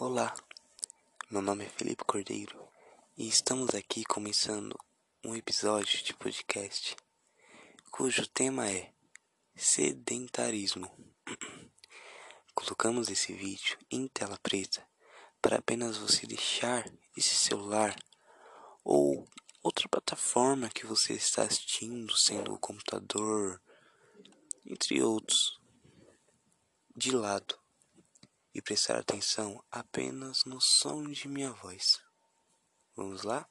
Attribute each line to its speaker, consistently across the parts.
Speaker 1: Olá, meu nome é Felipe Cordeiro e estamos aqui começando um episódio de podcast cujo tema é sedentarismo. Colocamos esse vídeo em tela preta para apenas você deixar esse celular ou outra plataforma que você está assistindo, sendo o computador, entre outros, de lado e prestar atenção apenas no som de minha voz. Vamos lá?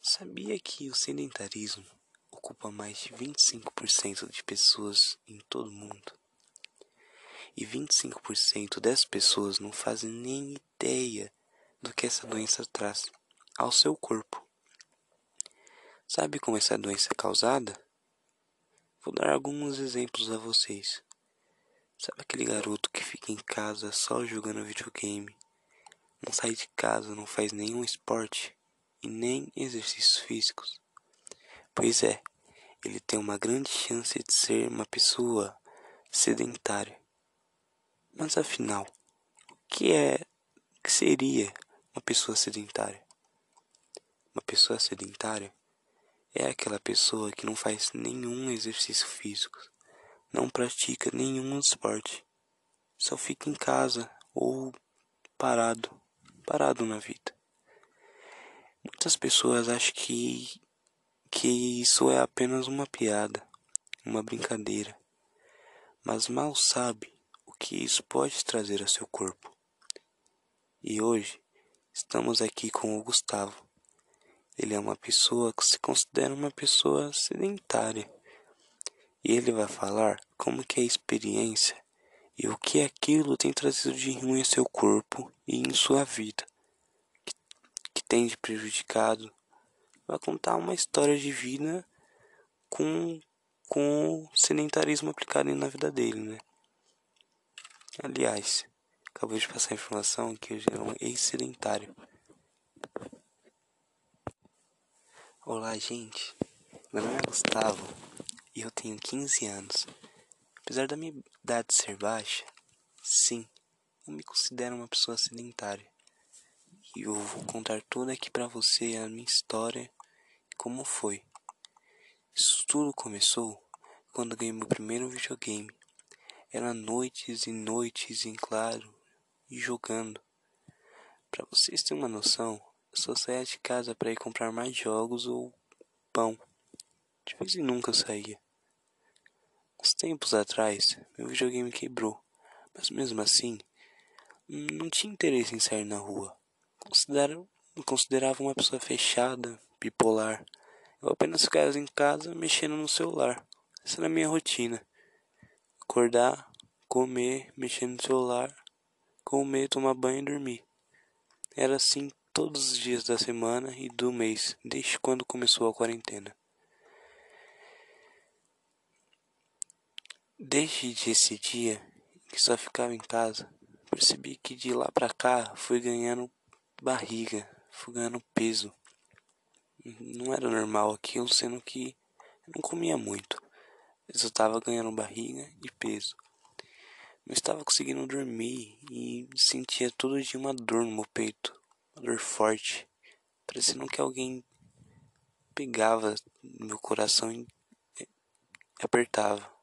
Speaker 1: Sabia que o sedentarismo ocupa mais de 25% de pessoas em todo o mundo? E 25% dessas pessoas não fazem nem ideia do que essa doença traz ao seu corpo. Sabe como essa doença é causada? Vou dar alguns exemplos a vocês. Sabe aquele garoto que fica em casa só jogando videogame? Não sai de casa, não faz nenhum esporte e nem exercícios físicos? Pois é, ele tem uma grande chance de ser uma pessoa sedentária. Mas afinal, o que é que seria uma pessoa sedentária? Uma pessoa sedentária é aquela pessoa que não faz nenhum exercício físico não pratica nenhum esporte, só fica em casa ou parado, parado na vida. Muitas pessoas acham que que isso é apenas uma piada, uma brincadeira, mas mal sabe o que isso pode trazer a seu corpo. E hoje estamos aqui com o Gustavo. Ele é uma pessoa que se considera uma pessoa sedentária e ele vai falar como que é a experiência e o que aquilo tem trazido de ruim em seu corpo e em sua vida, que, que tem de prejudicado. Vai contar uma história de vida com, com o sedentarismo aplicado na vida dele, né? Aliás, acabou de passar a informação que ele é um ex-sedentário. Olá, gente. Meu nome é Gustavo e eu tenho 15 anos. Apesar da minha idade ser baixa, sim, eu me considero uma pessoa sedentária. E eu vou contar tudo aqui para você a minha história e como foi. Isso tudo começou quando ganhei meu primeiro videogame. Era noites e noites em claro e jogando. Para vocês terem uma noção, eu só saía de casa para ir comprar mais jogos ou pão. De vez em nunca eu saía. Tempos atrás, meu videogame quebrou, mas mesmo assim, não tinha interesse em sair na rua. Considero, considerava uma pessoa fechada, bipolar. Eu apenas ficava em casa mexendo no celular. Essa era a minha rotina. Acordar, comer, mexer no celular, comer, tomar banho e dormir. Era assim todos os dias da semana e do mês, desde quando começou a quarentena. Desde esse dia que só ficava em casa, percebi que de lá pra cá fui ganhando barriga, fui ganhando peso. Não era normal aquilo, sendo que não comia muito. Eu tava ganhando barriga e peso. Não estava conseguindo dormir e sentia todo dia uma dor no meu peito, uma dor forte, parecendo que alguém pegava meu coração e apertava.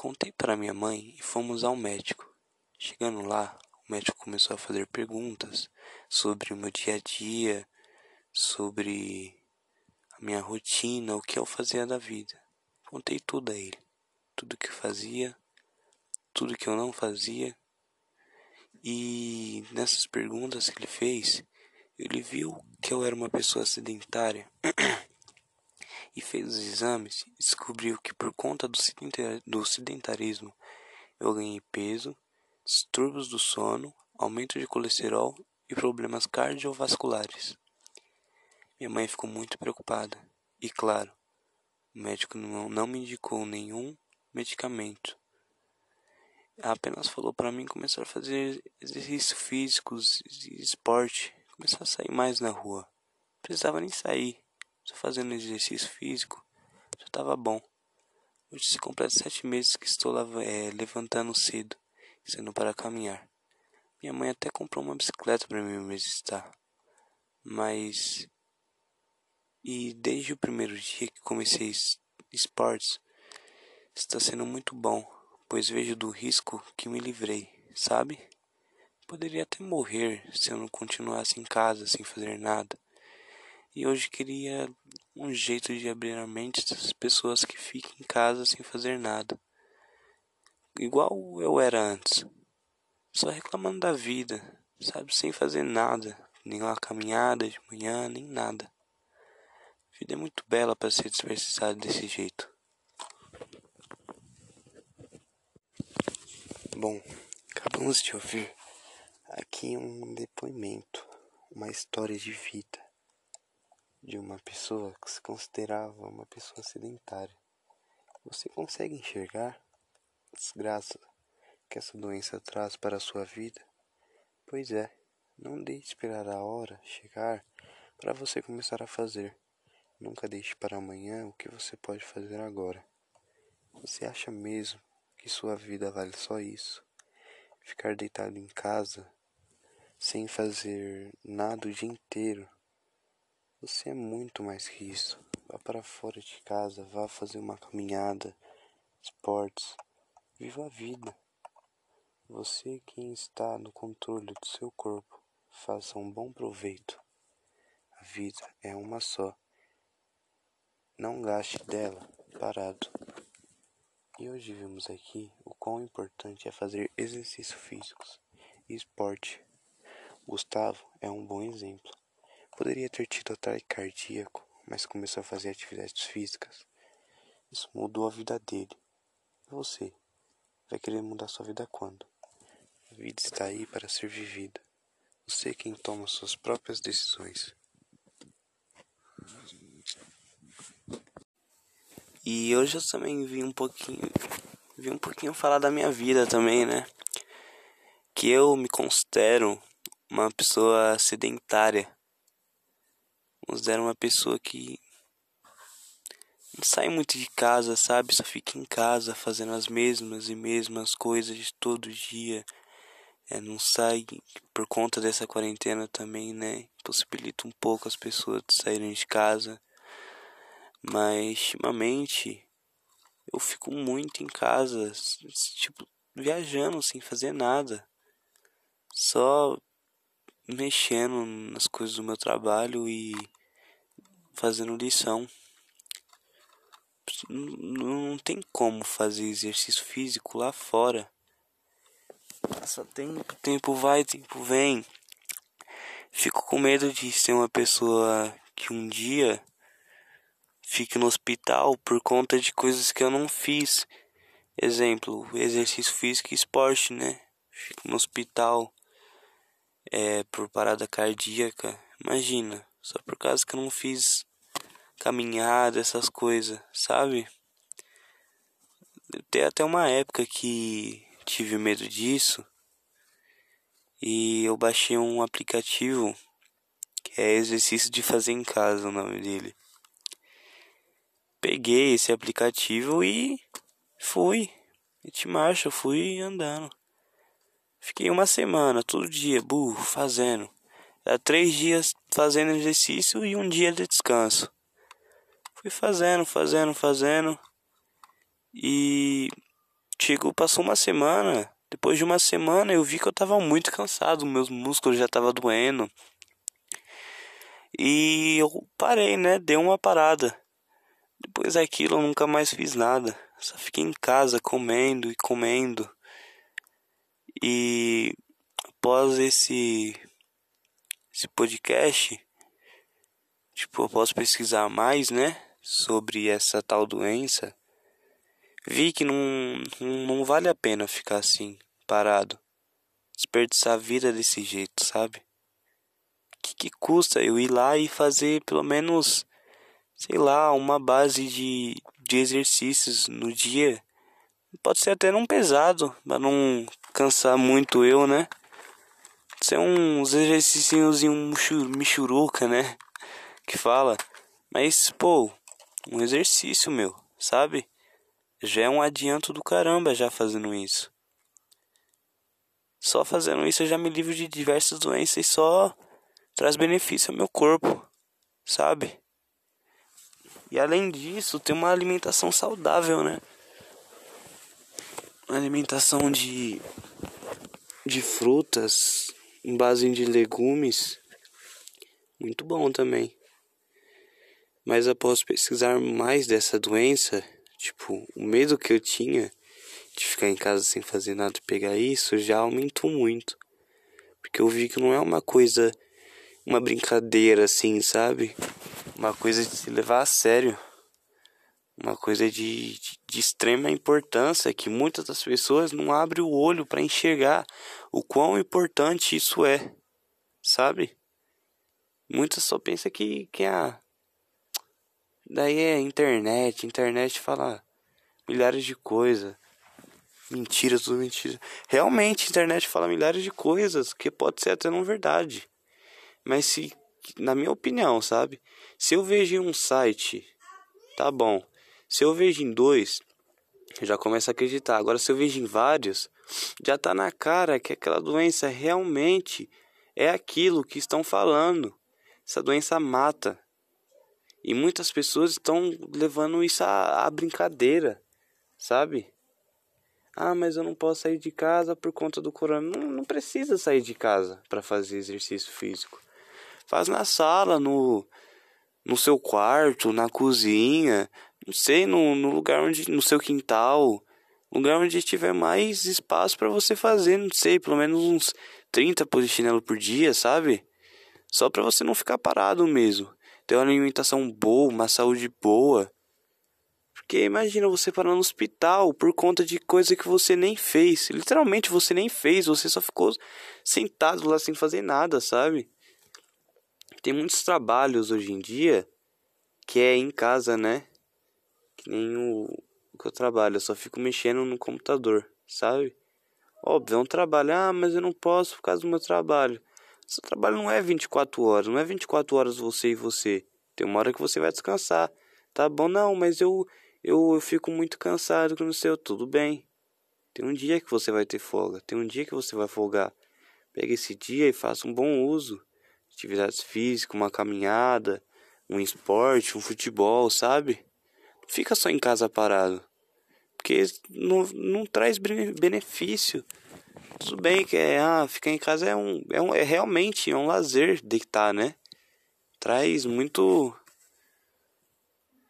Speaker 1: Contei para minha mãe e fomos ao médico. Chegando lá, o médico começou a fazer perguntas sobre o meu dia a dia, sobre a minha rotina, o que eu fazia da vida. Contei tudo a ele, tudo que fazia, tudo que eu não fazia. E nessas perguntas que ele fez, ele viu que eu era uma pessoa sedentária e fez os exames descobriu que por conta do sedentarismo eu ganhei peso, distúrbios do sono, aumento de colesterol e problemas cardiovasculares. Minha mãe ficou muito preocupada e, claro, o médico não, não me indicou nenhum medicamento. Apenas falou para mim começar a fazer exercícios físicos e esporte, começar a sair mais na rua. Não precisava nem sair, só fazendo exercício físico, já estava bom. Hoje se completa sete meses que estou é, levantando cedo sendo para caminhar. Minha mãe até comprou uma bicicleta para mim me exercitar. Mas e desde o primeiro dia que comecei esportes, está sendo muito bom, pois vejo do risco que me livrei, sabe? Poderia até morrer se eu não continuasse em casa sem fazer nada. E hoje queria um jeito de abrir a mente das pessoas que ficam em casa sem fazer nada. Igual eu era antes. Só reclamando da vida, sabe? Sem fazer nada. Nem caminhada de manhã, nem nada. A vida é muito bela para ser desperdiçada desse jeito. Bom, acabamos de ouvir aqui um depoimento, uma história de vida de uma pessoa que se considerava uma pessoa sedentária. Você consegue enxergar a desgraça que essa doença traz para a sua vida? Pois é, não deixe esperar a hora chegar para você começar a fazer. Nunca deixe para amanhã o que você pode fazer agora. Você acha mesmo que sua vida vale só isso? Ficar deitado em casa sem fazer nada o dia inteiro? Você é muito mais que isso. Vá para fora de casa, vá fazer uma caminhada, esportes. Viva a vida. Você quem está no controle do seu corpo, faça um bom proveito. A vida é uma só. Não gaste dela parado. E hoje vimos aqui o quão importante é fazer exercícios físicos e esporte. Gustavo é um bom exemplo. Poderia ter tido ataque cardíaco, mas começou a fazer atividades físicas. Isso mudou a vida dele. E você? Vai querer mudar sua vida quando? A vida está aí para ser vivida. Você é quem toma suas próprias decisões. E hoje eu também vim um pouquinho, vim um pouquinho falar da minha vida também, né? Que eu me considero uma pessoa sedentária considero uma pessoa que não sai muito de casa, sabe? Só fica em casa fazendo as mesmas e mesmas coisas todo dia. É, não sai por conta dessa quarentena também, né? Possibilita um pouco as pessoas de saírem de casa. Mas ultimamente eu fico muito em casa, tipo, viajando sem fazer nada. Só mexendo nas coisas do meu trabalho e fazendo lição. Não tem como fazer exercício físico lá fora. Passa tempo, tempo vai, tempo vem. Fico com medo de ser uma pessoa que um dia fique no hospital por conta de coisas que eu não fiz. Exemplo, exercício físico e esporte, né? Fico no hospital é, por parada cardíaca. Imagina, só por causa que eu não fiz caminhada, essas coisas, sabe? Tem até uma época que tive medo disso e eu baixei um aplicativo que é exercício de fazer em casa, o nome dele. Peguei esse aplicativo e fui. de marcha, fui andando. Fiquei uma semana, todo dia, burro, fazendo. Era três dias fazendo exercício e um dia de descanso. Fui fazendo, fazendo, fazendo. E chegou, passou uma semana. Depois de uma semana eu vi que eu tava muito cansado, meus músculos já tava doendo. E eu parei, né? Dei uma parada. Depois daquilo eu nunca mais fiz nada. Só fiquei em casa comendo e comendo. E após esse esse podcast, tipo, eu posso pesquisar mais, né? sobre essa tal doença, vi que não, não vale a pena ficar assim, parado, desperdiçar a vida desse jeito, sabe? Que, que custa eu ir lá e fazer pelo menos, sei lá, uma base de, de exercícios no dia? Pode ser até não pesado, para não cansar muito eu, né? Ser uns exercícios em um michuruca, né? Que fala. Mas, pô, um exercício, meu, sabe? Já é um adianto do caramba já fazendo isso. Só fazendo isso eu já me livro de diversas doenças e só traz benefício ao meu corpo, sabe? E além disso, tem uma alimentação saudável, né? Uma alimentação de de frutas em base de legumes muito bom também. Mas após pesquisar mais dessa doença, tipo, o medo que eu tinha de ficar em casa sem fazer nada e pegar isso já aumentou muito. Porque eu vi que não é uma coisa, uma brincadeira assim, sabe? Uma coisa de se levar a sério. Uma coisa de, de, de extrema importância que muitas das pessoas não abrem o olho para enxergar o quão importante isso é, sabe? Muitas só pensam que, que a. Daí é internet, internet fala milhares de coisas. Mentira, tudo mentira. Realmente, a internet fala milhares de coisas que pode ser até não verdade. Mas se, na minha opinião, sabe? Se eu vejo em um site, tá bom. Se eu vejo em dois, eu já começo a acreditar. Agora, se eu vejo em vários, já tá na cara que aquela doença realmente é aquilo que estão falando. Essa doença mata. E muitas pessoas estão levando isso à, à brincadeira, sabe? Ah, mas eu não posso sair de casa por conta do corona. Não, não precisa sair de casa para fazer exercício físico. Faz na sala, no, no seu quarto, na cozinha, não sei, no, no lugar onde. no seu quintal. Lugar onde tiver mais espaço para você fazer, não sei, pelo menos uns 30 polichinelo por dia, sabe? Só para você não ficar parado mesmo. Ter uma alimentação boa, uma saúde boa. Porque imagina você parar no hospital por conta de coisa que você nem fez. Literalmente você nem fez, você só ficou sentado lá sem fazer nada, sabe? Tem muitos trabalhos hoje em dia que é em casa, né? Que nem o que eu trabalho, eu só fico mexendo no computador, sabe? Óbvio, é um trabalho. Ah, mas eu não posso por causa do meu trabalho. Seu trabalho não é 24 horas, não é 24 horas você e você. Tem uma hora que você vai descansar. Tá bom, não, mas eu eu, eu fico muito cansado com o seu. Tudo bem. Tem um dia que você vai ter folga. Tem um dia que você vai folgar. Pega esse dia e faça um bom uso. Atividades físicas, uma caminhada, um esporte, um futebol, sabe? Fica só em casa parado. Porque não, não traz benefício. Tudo bem que é, ah, ficar em casa é um, é um é realmente é um lazer deitar, né? Traz muito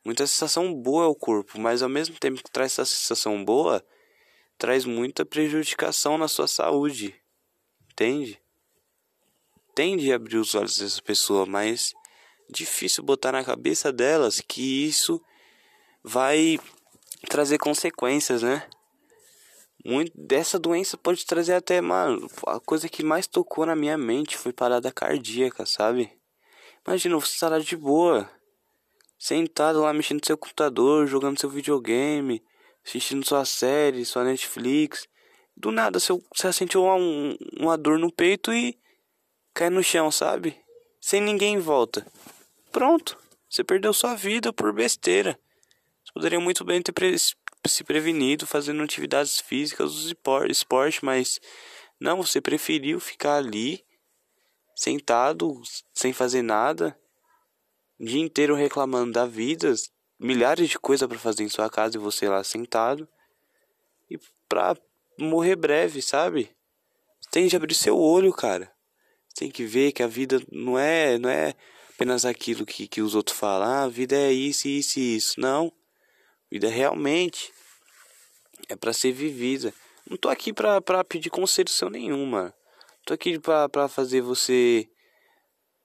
Speaker 1: muita sensação boa ao corpo, mas ao mesmo tempo que traz essa sensação boa, traz muita prejudicação na sua saúde. Entende? Tende a abrir os olhos dessa pessoa, mas difícil botar na cabeça delas que isso vai trazer consequências, né? Muito dessa doença pode trazer até, mano, a coisa que mais tocou na minha mente foi parada cardíaca, sabe? Imagina você estar de boa, sentado lá mexendo no seu computador, jogando seu videogame, assistindo sua série, sua Netflix. Do nada você, você sentiu uma, uma dor no peito e cai no chão, sabe? Sem ninguém em volta. Pronto, você perdeu sua vida por besteira. Você poderia muito bem ter pre se prevenido fazendo atividades físicas, esporte, mas não, você preferiu ficar ali, sentado, sem fazer nada, o dia inteiro reclamando da vida, milhares de coisas para fazer em sua casa e você lá sentado. E pra morrer breve, sabe? tem que abrir seu olho, cara. tem que ver que a vida não é, não é apenas aquilo que, que os outros falam. Ah, a vida é isso, isso e isso. Não. Vida realmente é para ser vivida. Não tô aqui pra, pra pedir conselho seu. Tô aqui pra, pra fazer você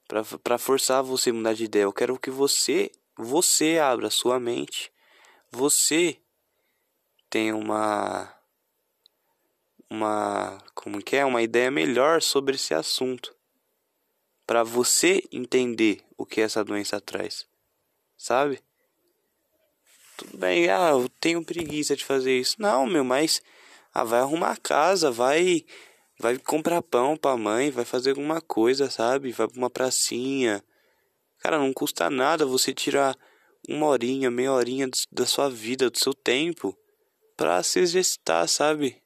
Speaker 1: para forçar você a mudar de ideia. Eu quero que você, você abra sua mente. Você tenha uma uma como que é, uma ideia melhor sobre esse assunto. Para você entender o que essa doença traz. Sabe? Tudo bem, ah, eu tenho preguiça de fazer isso. Não, meu, mas ah, vai arrumar a casa, vai vai comprar pão pra mãe, vai fazer alguma coisa, sabe? Vai pra uma pracinha. Cara, não custa nada você tirar uma horinha, meia horinha da sua vida, do seu tempo, pra se exercitar, sabe?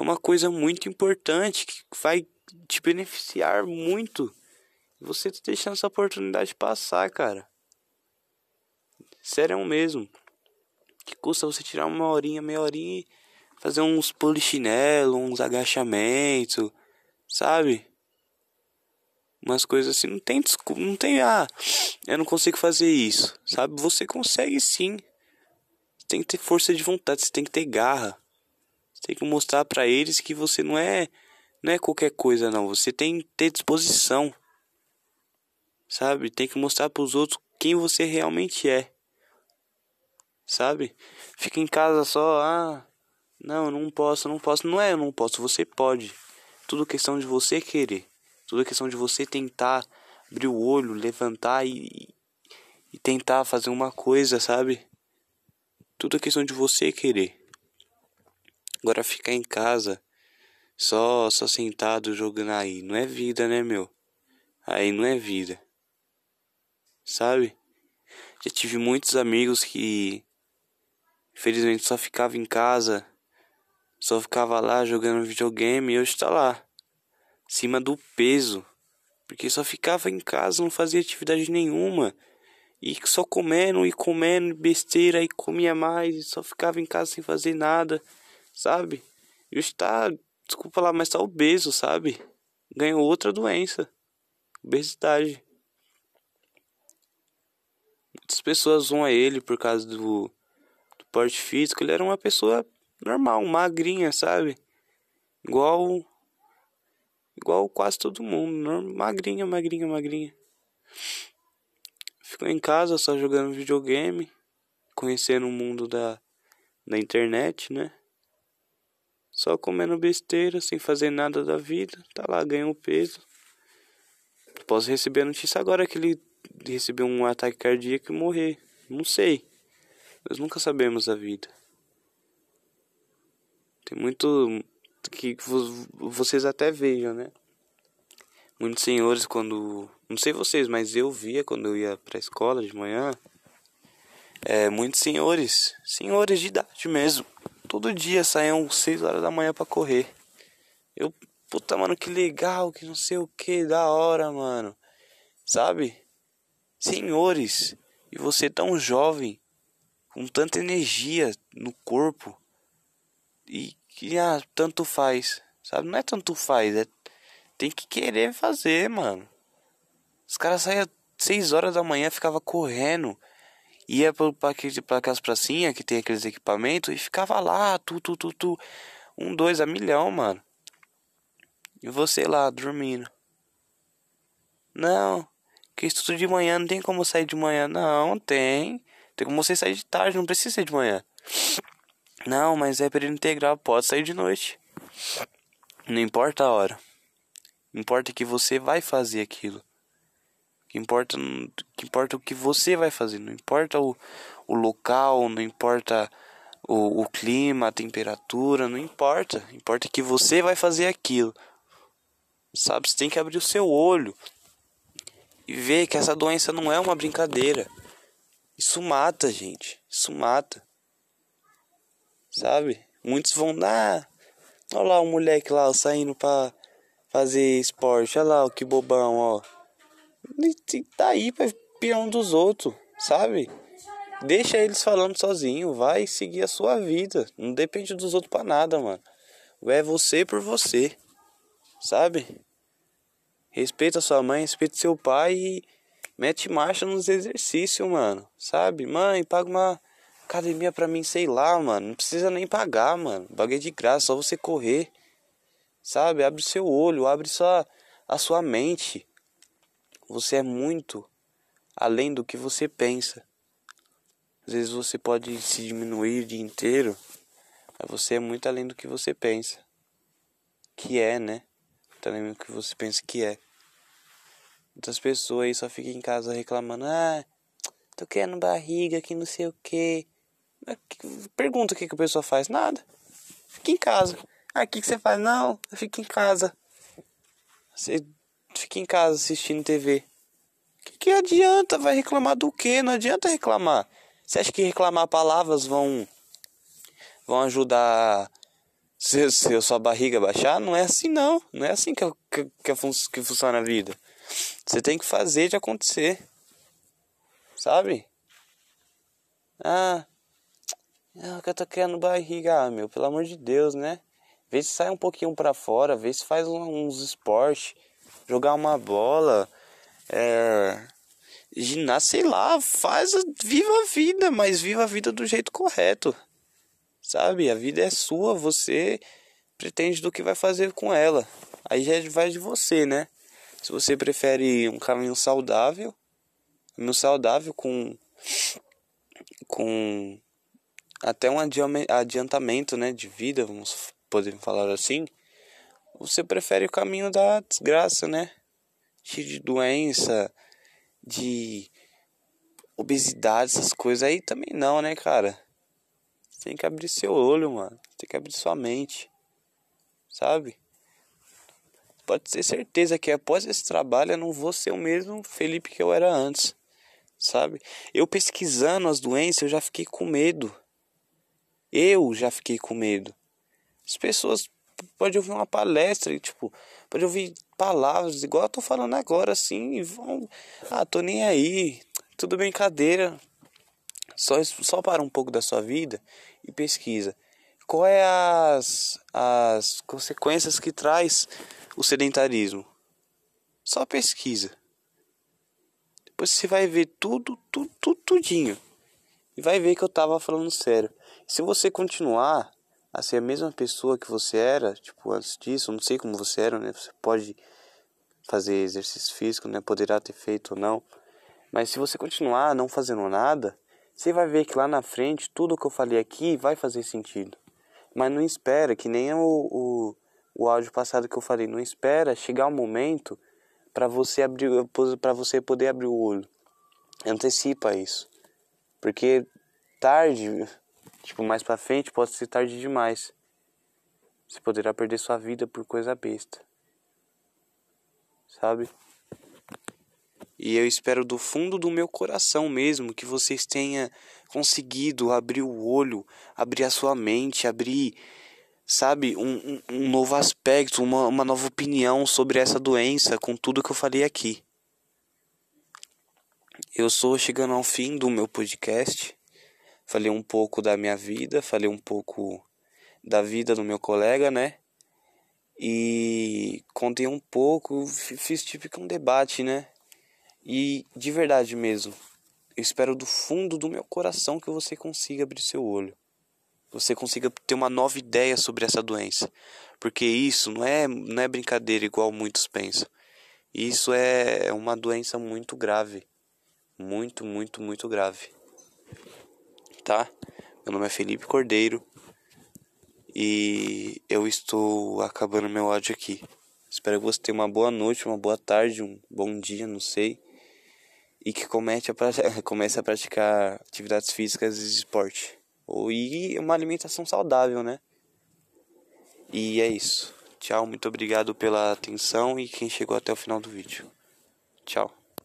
Speaker 1: é uma coisa muito importante que vai te beneficiar muito. Você tá deixando essa oportunidade passar, cara. Sério mesmo. Que custa você tirar uma horinha, meia horinha e fazer uns polichinelo, uns agachamentos, sabe? Umas coisas assim, não tem desculpa, não tem ah, eu não consigo fazer isso, sabe? Você consegue sim. Você tem que ter força de vontade, você tem que ter garra. Você tem que mostrar para eles que você não é não é qualquer coisa não, você tem que ter disposição. Sabe? Tem que mostrar para os outros quem você realmente é. Sabe? Fica em casa só, ah, não, não posso, não posso. Não é, eu não posso, você pode. Tudo questão de você querer. Tudo questão de você tentar abrir o olho, levantar e, e tentar fazer uma coisa, sabe? Tudo questão de você querer. Agora ficar em casa só só sentado jogando aí, não é vida, né, meu? Aí não é vida. Sabe? Já tive muitos amigos que infelizmente só ficava em casa só ficava lá jogando videogame e hoje tá lá. Cima do peso. Porque só ficava em casa, não fazia atividade nenhuma. E só comendo e comendo besteira e comia mais. E só ficava em casa sem fazer nada. Sabe? E hoje tá. Desculpa lá, mas tá obeso, sabe? Ganhou outra doença. Obesidade. Muitas pessoas vão a ele por causa do, do porte físico. Ele era uma pessoa normal, magrinha, sabe? Igual igual quase todo mundo, magrinha, magrinha, magrinha. Ficou em casa só jogando videogame, conhecendo o mundo da da internet, né? Só comendo besteira, sem fazer nada da vida, tá lá, ganhou peso. Posso receber a notícia agora que ele recebeu um ataque cardíaco e morrer. Não sei. Nós nunca sabemos a vida. Tem muito que vocês até vejam, né? Muitos senhores quando, não sei vocês, mas eu via quando eu ia para a escola de manhã, é, muitos senhores, senhores de idade mesmo, todo dia saíam 6 horas da manhã para correr. Eu, puta, mano, que legal, que não sei o que, da hora, mano. Sabe? Senhores, e você tão jovem, com tanta energia no corpo, e que ah, tanto faz, sabe? Não é tanto faz, é tem que querer fazer, mano. Os caras saíam 6 horas da manhã, ficava correndo, ia para pra aquelas pracinhas que tem aqueles equipamentos e ficava lá, tu, tu, tu, tu, um, dois a milhão, mano. E você lá, dormindo. Não, que estudo de manhã, não tem como sair de manhã. Não, tem. Tem como você sair de tarde, não precisa ser de manhã. Não, mas é período integral, pode sair de noite. Não importa a hora. Importa que você vai fazer aquilo. Que importa, que importa o que você vai fazer. Não importa o, o local, não importa o, o clima, a temperatura, não importa. Importa que você vai fazer aquilo. Sabe, você tem que abrir o seu olho e ver que essa doença não é uma brincadeira. Isso mata, gente. Isso mata. Sabe? Muitos vão dar. Olha lá o moleque lá saindo pra fazer esporte. Olha lá, que bobão, ó. E tá aí pra um dos outros, sabe? Deixa eles falando sozinho, vai seguir a sua vida. Não depende dos outros pra nada, mano. É você por você, sabe? Respeita sua mãe, respeita seu pai e mete marcha nos exercícios, mano. Sabe? Mãe, paga uma academia pra mim, sei lá, mano. Não precisa nem pagar, mano. Bagulho de graça, só você correr. Sabe? Abre seu olho, abre sua, a sua mente. Você é muito além do que você pensa. Às vezes você pode se diminuir o dia inteiro, mas você é muito além do que você pensa. Que é, né? Muito além do que você pensa que é. Muitas pessoas só ficam em casa reclamando: ah, tô querendo barriga, que não sei o que. Pergunta o que, que a pessoa faz. Nada. Fica em casa. Ah, o que, que você faz? Não, eu fico em casa. Você fica em casa assistindo TV. Que, que adianta? Vai reclamar do quê? Não adianta reclamar. Você acha que reclamar palavras vão vão ajudar se, se a sua barriga baixar, não é assim não. Não é assim que, que, que, que funciona a vida. Você tem que fazer de acontecer. Sabe? Ah, ah, que eu tô querendo barriga, ah, meu, pelo amor de Deus, né? Vê se sai um pouquinho para fora, vê se faz uns esportes, jogar uma bola, é, ginástica, sei lá, faz, viva a vida, mas viva a vida do jeito correto. Sabe? A vida é sua, você pretende do que vai fazer com ela. Aí já vai de você, né? Se você prefere um caminho saudável, caminho saudável com com até um adiantamento, né, de vida, vamos poder falar assim, você prefere o caminho da desgraça, né? Cheio de doença, de obesidade, essas coisas aí também não, né, cara? tem que abrir seu olho, mano. Tem que abrir sua mente. Sabe? Pode ter certeza que após esse trabalho eu não vou ser o mesmo Felipe que eu era antes. Sabe? Eu pesquisando as doenças, eu já fiquei com medo. Eu já fiquei com medo. As pessoas podem ouvir uma palestra tipo, pode ouvir palavras igual eu tô falando agora, assim, e vão. Ah, tô nem aí. Tudo brincadeira. Só, só para um pouco da sua vida e pesquisa. Qual é as, as consequências que traz o sedentarismo? Só pesquisa. Depois você vai ver tudo, tudo, tudo, tudinho. E vai ver que eu tava falando sério. Se você continuar a ser a mesma pessoa que você era, tipo, antes disso, não sei como você era, né? Você pode fazer exercício físico, né? Poderá ter feito ou não. Mas se você continuar não fazendo nada, você vai ver que lá na frente tudo que eu falei aqui vai fazer sentido. Mas não espera, que nem o, o, o áudio passado que eu falei, não espera chegar o momento para você abrir para você poder abrir o olho. Antecipa isso. Porque tarde, tipo mais para frente, pode ser tarde demais. Você poderá perder sua vida por coisa besta. Sabe? E eu espero do fundo do meu coração mesmo que vocês tenham conseguido abrir o olho, abrir a sua mente, abrir, sabe, um, um, novo aspecto, uma, uma nova opinião sobre essa doença com tudo que eu falei aqui. Eu estou chegando ao fim do meu podcast. Falei um pouco da minha vida, falei um pouco da vida do meu colega, né? E contei um pouco, fiz tipo um debate, né? E de verdade mesmo, eu espero do fundo do meu coração que você consiga abrir seu olho. Você consiga ter uma nova ideia sobre essa doença. Porque isso não é, não é brincadeira igual muitos pensam. Isso é uma doença muito grave. Muito, muito, muito grave. Tá? Meu nome é Felipe Cordeiro. E eu estou acabando meu áudio aqui. Espero que você tenha uma boa noite, uma boa tarde, um bom dia, não sei e que comece a, comece a praticar atividades físicas e esporte. E uma alimentação saudável, né? E é isso. Tchau, muito obrigado pela atenção e quem chegou até o final do vídeo. Tchau.